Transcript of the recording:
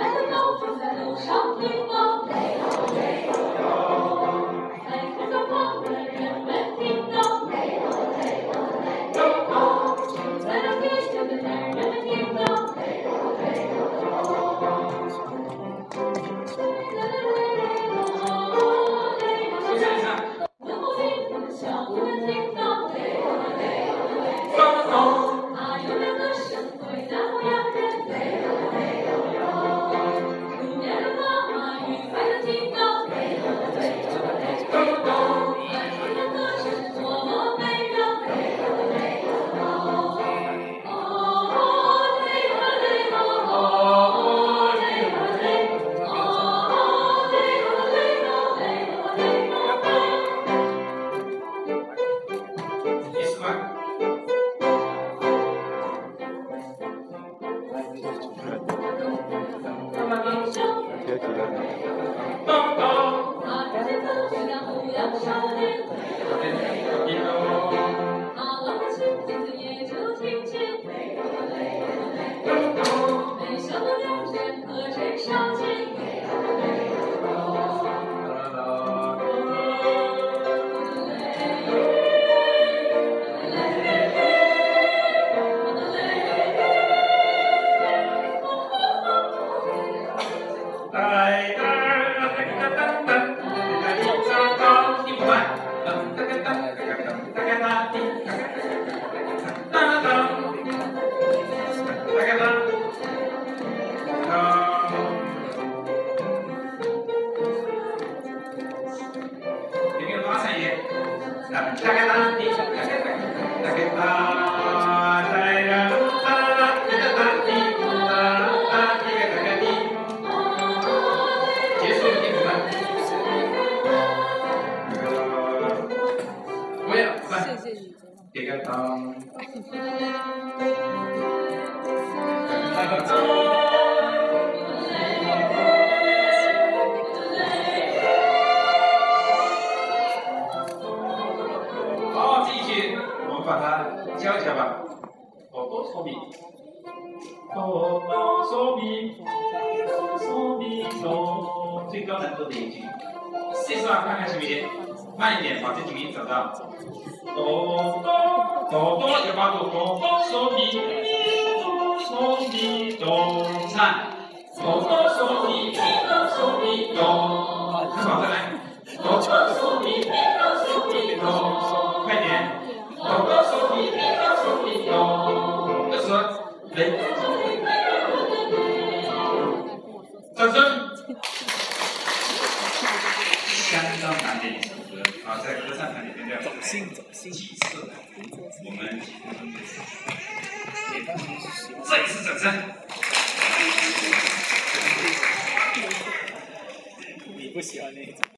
来高峰在路上颠倒 ciudadano. 打开它打开它打开它打把它教一下吧。哆哆嗦咪，哆哆嗦咪，哆嗦咪哆，最高难度的一句。试试啊，看看行不行？慢一点，把这几个音找到。哆哆哆哆，就八度。哆哆嗦咪，哆嗦咪哆，唱。哆哆嗦咪，哆嗦咪哆。掌声。相当难的一首歌啊，在歌唱团里面要走心走心几次，我们再一次掌声。你不喜欢那一种。